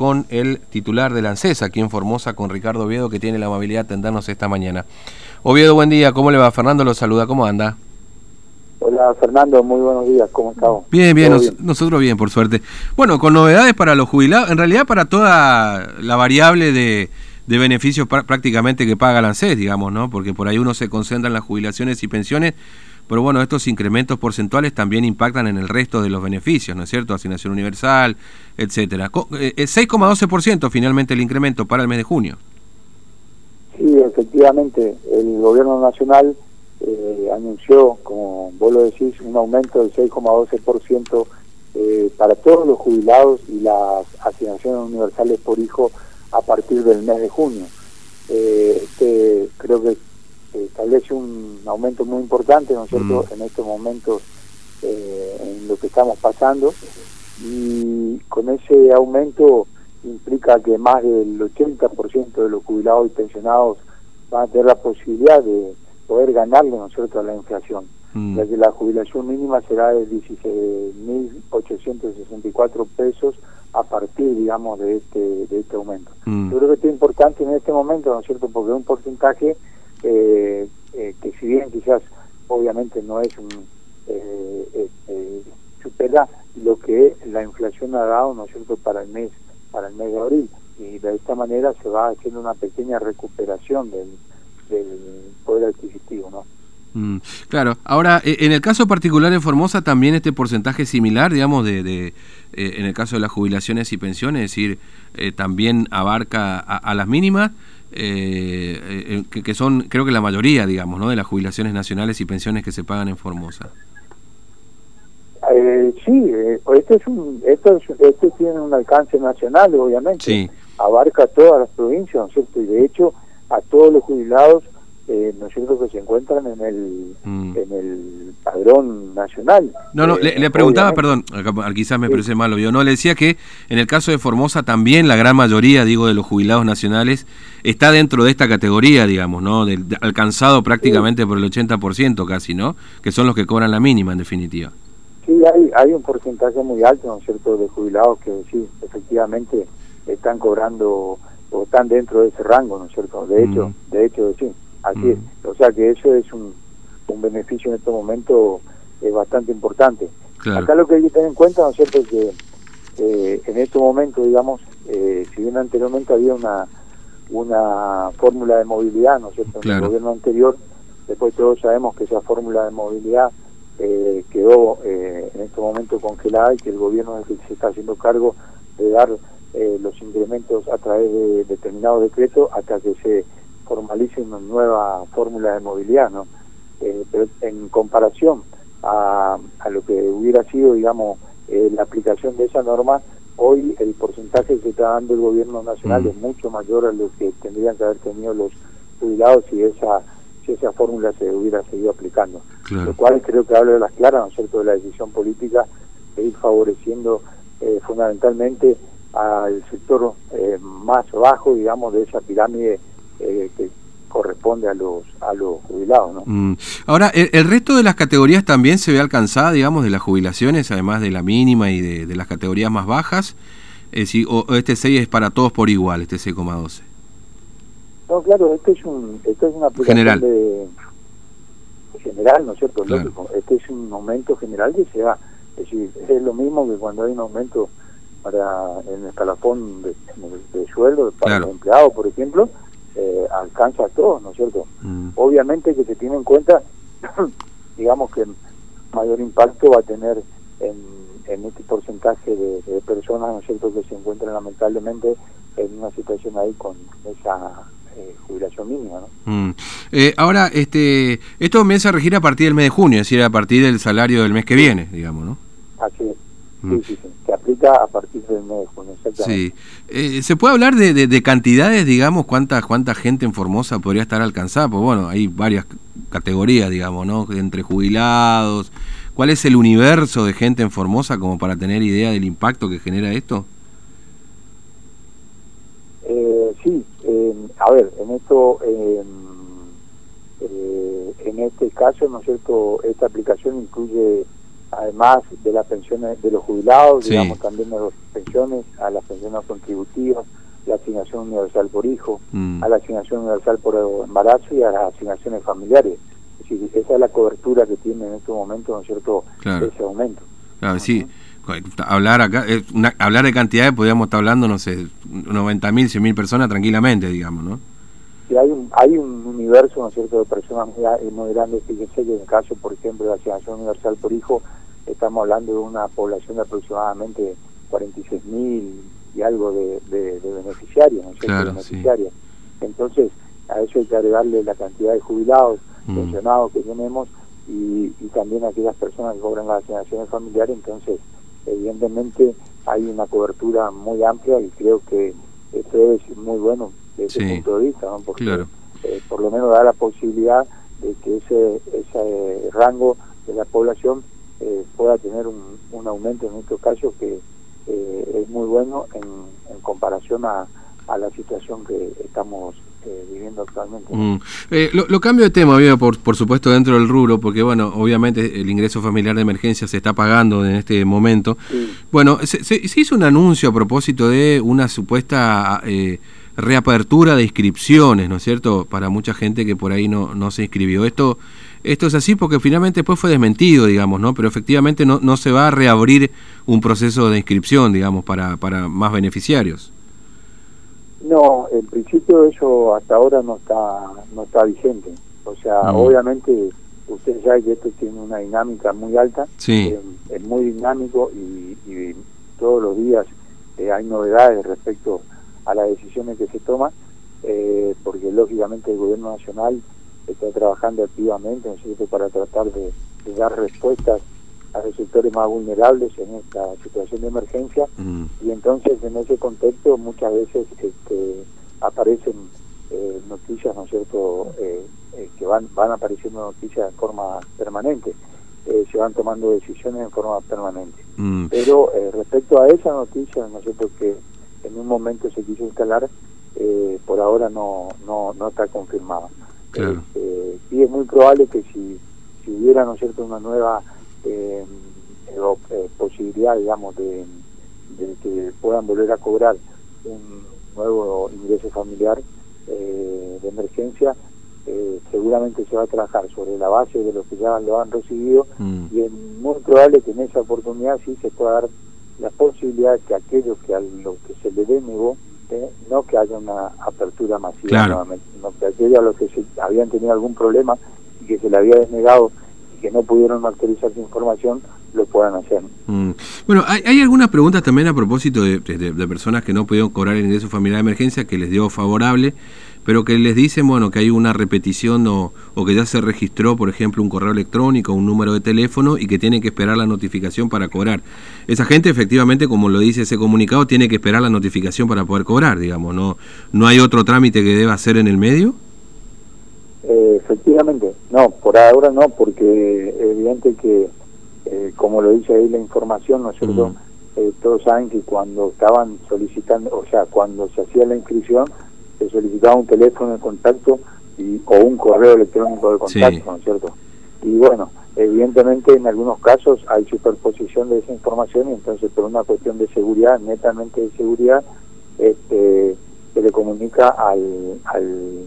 con el titular de la ANSES aquí en Formosa, con Ricardo Oviedo, que tiene la amabilidad de atendernos esta mañana. Oviedo, buen día, ¿cómo le va? Fernando lo saluda, ¿cómo anda? Hola Fernando, muy buenos días, ¿cómo estamos? Bien, bien, nosotros bien, por suerte. Bueno, con novedades para los jubilados, en realidad para toda la variable de, beneficios prácticamente que paga la ANSES, digamos, ¿no? Porque por ahí uno se concentra en las jubilaciones y pensiones, pero bueno, estos incrementos porcentuales también impactan en el resto de los beneficios, ¿no es cierto? Asignación universal, etcétera. 6,12% eh, finalmente el incremento para el mes de junio. Sí, efectivamente, el gobierno nacional eh, anunció, como vos lo decís, un aumento del 6,12% eh, para todos los jubilados y las asignaciones universales por hijo a partir del mes de junio. Eh, este, creo que establece un aumento muy importante, ¿no es cierto?, mm. en estos momentos eh, en lo que estamos pasando y con ese aumento implica que más del 80% de los jubilados y pensionados van a tener la posibilidad de poder ganarle, ¿no a la inflación. Mm. Ya que la jubilación mínima será de 16.864 pesos a partir, digamos, de este, de este aumento. Mm. Yo creo que esto es importante en este momento, ¿no es cierto?, porque es un porcentaje eh, eh, que si bien quizás obviamente no es un... Eh, eh, supera lo que la inflación ha dado, ¿no es cierto?, para el mes, para el mes de abril. Y de esta manera se va haciendo una pequeña recuperación del poder adquisitivo, ¿no? Mm, claro, ahora eh, en el caso particular de Formosa también este porcentaje similar, digamos, de, de eh, en el caso de las jubilaciones y pensiones, es decir, eh, también abarca a, las mínimas, que, que, son creo que la mayoría, digamos, ¿no? de las jubilaciones nacionales y pensiones que se pagan en Formosa. sí, este es un, esto, este tiene un alcance nacional, obviamente, sí. abarca todas las provincias, ¿no es cierto? Y de hecho a todos los jubilados, eh, ¿no es cierto?, que se encuentran en el, mm. en el padrón nacional. No, no, le, eh, preguntaba, perdón, quizás me parece malo, yo no, le decía que en el caso de Formosa también la gran mayoría, digo, de los jubilados nacionales está dentro de esta categoría, digamos, ¿no?, alcanzado prácticamente por el 80% casi, ¿no?, que son los que cobran la mínima en definitiva. Sí, hay, hay un porcentaje muy alto, ¿no es cierto?, de jubilados que sí, efectivamente están cobrando o están dentro de ese rango, ¿no es cierto? De hecho, mm. de hecho, sí, así es. Mm. O sea que eso es un, un beneficio en este momento es bastante importante. Acá lo que hay que tener en cuenta, ¿no es cierto?, es que eh, en este momento, digamos, eh, si bien anteriormente había una una fórmula de movilidad, ¿no es cierto?, en el gobierno anterior, después todos sabemos que esa fórmula de movilidad eh, quedó en este momento congelada y que el gobierno es el que se está haciendo cargo de dar eh, los incrementos a través de determinados decretos hasta que se formalice una nueva fórmula de movilidad, ¿no? Eh, pero en comparación a, a, lo que hubiera sido, digamos, eh, la aplicación de esa norma, hoy el porcentaje que está dando el gobierno nacional mm. es mucho mayor a lo que tendrían que haber tenido los jubilados si esa si esa fórmula se hubiera seguido aplicando. Lo cual creo que habla de las claras, ¿no es cierto?, de la decisión política de ir favoreciendo fundamentalmente al sector eh, más bajo, digamos, de esa pirámide eh, que corresponde a los a los jubilados. ¿no? Mm. Ahora, ¿el, resto de las categorías también se ve alcanzada, digamos, de las jubilaciones, además de la mínima y de, las categorías más bajas? Es o, este 6 es para todos por igual, este 6,12? No, claro, este es, un, este es una aplicación general. De, general, ¿no es cierto? Este es un aumento general que se da. Es decir, es lo mismo que cuando hay un aumento para en el escalafón de, sueldo para los empleados, por ejemplo, eh, alcanza a todos, ¿no es cierto? Mm. Obviamente que se tiene en cuenta, digamos que mayor impacto va a tener en, este porcentaje de, personas, ¿no es cierto?, que se encuentran lamentablemente en una situación ahí con esa eh, jubilación mínima, ¿no? Mm. Eh, ahora, este, esto comienza a regir a partir del mes de junio, es decir, a partir del salario del mes que viene, digamos, ¿no? Así es. Mm. Sí, sí, sí, que aplica a partir del mes de junio, Sí. Eh, ¿Se puede hablar de, de, cantidades, digamos, cuánta, cuánta gente en Formosa podría estar alcanzada? Pues bueno, hay varias categorías, digamos, ¿no? Entre jubilados. ¿Cuál es el universo de gente en Formosa como para tener idea del impacto que genera esto? Eh, sí, eh, a ver, en esto, eh, en este caso, ¿no es cierto? Esta aplicación incluye además de las pensiones de los jubilados, digamos también de las pensiones, a las pensiones contributivas, la asignación universal por hijo, mm. a la asignación universal por embarazo y a las asignaciones familiares. Es decir, esa es la cobertura que tiene en este momento, ¿no es cierto?, ese aumento. Claro, sí. Hablar acá, hablar de cantidades, podríamos estar hablando, no sé, 90.000, mil, mil personas tranquilamente, digamos, ¿no? Sí, hay un, hay un universo, ¿no es cierto?, de personas muy, muy grandes. Fíjense que en el caso, por ejemplo, de la asignación universal por hijo, estamos hablando de una población de aproximadamente 46 mil y algo de, beneficiarios, beneficiarios. Entonces, a eso hay que agregarle la cantidad de jubilados, mm. pensionados que tenemos y, también aquellas personas que cobran las asignaciones familiares. Entonces, evidentemente hay una cobertura muy amplia y creo que esto es muy bueno desde ese punto de vista, porque eh, por lo menos da la posibilidad de que ese, ese rango de la población eh, pueda tener un, un, aumento en estos casos que eh, es muy bueno en, en comparación a, a, la situación que estamos eh, viviendo actualmente. Mm. lo, cambio de tema, por, por supuesto, dentro del rubro, porque, bueno, obviamente el ingreso familiar de emergencia se está pagando en este momento. Bueno, se, se, hizo un anuncio a propósito de una supuesta reapertura de inscripciones, ¿no es cierto?, para mucha gente que por ahí no, no se inscribió. Esto esto es así porque finalmente después fue desmentido, digamos, ¿no? Pero efectivamente no, no se va a reabrir un proceso de inscripción, digamos, para, para más beneficiarios. No, en principio eso hasta ahora no está no está vigente. O sea, obviamente usted sabe que esto tiene una dinámica muy alta, sí. Eh, es muy dinámico y, todos los días eh, hay novedades respecto a las decisiones que se toman, eh, porque lógicamente el gobierno nacional está trabajando activamente ¿no para tratar de, dar respuestas a los sectores más vulnerables en esta situación de emergencia mm. y entonces en ese contexto muchas veces este, aparecen eh, noticias, ¿no es cierto?, eh, eh, que van, van apareciendo noticias en forma permanente, se van tomando decisiones en forma permanente. Mm. Pero respecto a esa noticia, ¿no es cierto?, que en un momento se quiso instalar, por ahora no, no, no está confirmada. Claro. Este, y es muy probable que si, si hubiera, ¿no es cierto?, una nueva eh, eh, posibilidad, digamos, de, que puedan volver a cobrar un nuevo ingreso familiar eh, de emergencia, seguramente se va a trabajar sobre la base de los que ya lo han recibido mm. y es muy probable que en esa oportunidad sí se pueda dar la posibilidad que aquellos que a los que se le denegó no que haya una apertura masiva nuevamente, sino que aquellos a los que se habían tenido algún problema y que se le había denegado y que no pudieron actualizar su información, lo puedan hacer. Mm. Bueno, hay, hay, algunas preguntas también a propósito de, de, personas que no pudieron cobrar el ingreso familiar de emergencia, que les dio favorable pero que les dicen, bueno, que hay una repetición o, o, que ya se registró, por ejemplo, un correo electrónico, un número de teléfono y que tienen que esperar la notificación para cobrar. Esa gente, efectivamente, como lo dice ese comunicado, tiene que esperar la notificación para poder cobrar, digamos, ¿no, no hay otro trámite que deba hacer en el medio? Eh, efectivamente, no, por ahora no, porque es evidente que, eh, como lo dice ahí la información, ¿no es cierto? Eh, todos saben que cuando estaban solicitando, o sea, cuando se hacía la inscripción, se solicitaba un teléfono de contacto y, o un correo electrónico de contacto, ¿no es cierto? Y bueno, evidentemente en algunos casos hay superposición de esa información y entonces por una cuestión de seguridad, netamente de seguridad, este, se le comunica al, al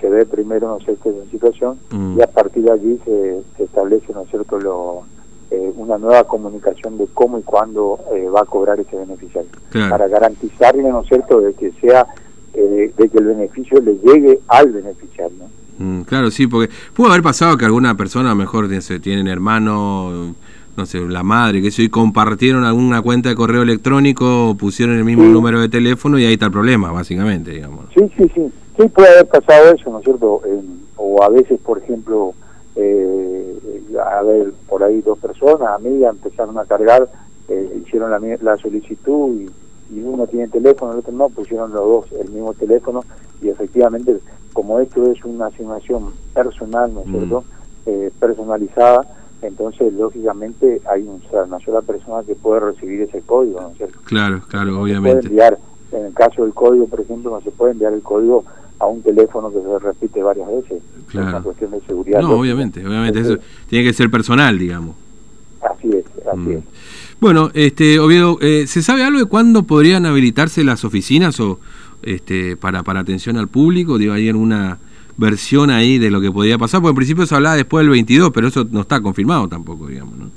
se, ve primero, ¿no es cierto?, esa situación mm. y a partir de allí se, establece, ¿no es cierto?, lo, eh, una nueva comunicación de cómo y cuándo eh, va a cobrar ese beneficiario. Para garantizarle, ¿no es cierto?, de que sea de, que el beneficio le llegue al beneficiario. Mm, claro, sí, porque pudo haber pasado que alguna persona, mejor se tienen hermano, no sé, la madre, que y compartieron alguna cuenta de correo electrónico, pusieron el mismo número de teléfono y ahí está el problema, básicamente, digamos. Sí, sí, sí, sí puede haber pasado eso, ¿no es cierto? o a veces, por ejemplo, eh, a ver, por ahí dos personas, amigas, empezaron a cargar, eh, hicieron la, la solicitud y y uno tiene teléfono, el otro no, pusieron los dos el mismo teléfono y efectivamente como esto es una asignación personal, ¿no es mm. cierto? Eh, personalizada, entonces lógicamente hay una sola persona que puede recibir ese código, ¿no es cierto? Claro, claro, obviamente. enviar, en el caso del código, por ejemplo, no se puede enviar el código a un teléfono que se repite varias veces. Claro. Es una cuestión de seguridad. No, obviamente, obviamente, eso tiene que ser personal, digamos. Así es, así mm. es. Bueno, este, Oviedo, eh, ¿se sabe algo de cuándo podrían habilitarse las oficinas o este, para, para atención al público? Digo, ¿hay alguna versión ahí de lo que podría pasar? Porque en principio se hablaba después del 22, pero eso no está confirmado tampoco, digamos, ¿no?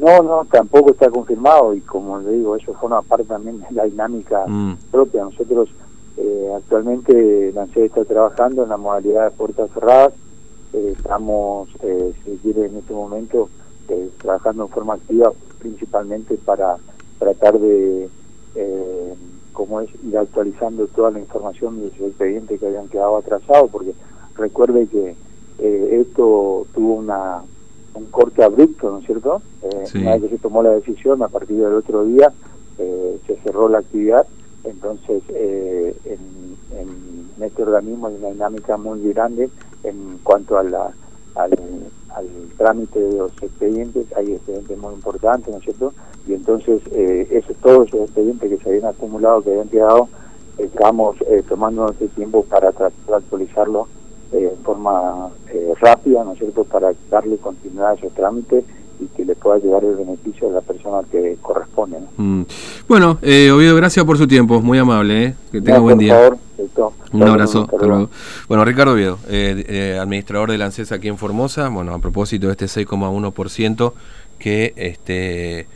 No, no, tampoco está confirmado y como le digo, eso forma parte también de la dinámica mm. propia. Nosotros eh, actualmente la está trabajando en la modalidad de puertas cerradas. Eh, estamos, eh, si quiere, en este momento eh, trabajando en forma activa principalmente para tratar de, eh, como es, ir actualizando toda la información de los expedientes que habían quedado atrasados, porque recuerde que esto tuvo una un corte abrupto, ¿no es cierto? Eh, Una vez que se tomó la decisión, a partir del otro día se cerró la actividad, entonces eh, en, en, este organismo hay una dinámica muy grande en cuanto al, trámite de los expedientes, hay expedientes muy importantes, ¿no es cierto? Y entonces, eh, todos esos expedientes que se habían acumulado, que habían quedado, estamos eh, tomando este tiempo para tratar de actualizarlo eh, en forma rápida, ¿no es cierto?, para darle continuidad a esos trámites pueda llevar el beneficio a la persona que corresponde. Mm. Bueno, eh, Oviedo, gracias por su tiempo, muy amable, ¿eh? que tenga buen día. Favor. Un abrazo. Bueno, Ricardo Viedo, eh, eh, administrador de ANSES aquí en Formosa. Bueno, a propósito de este 6,1% que este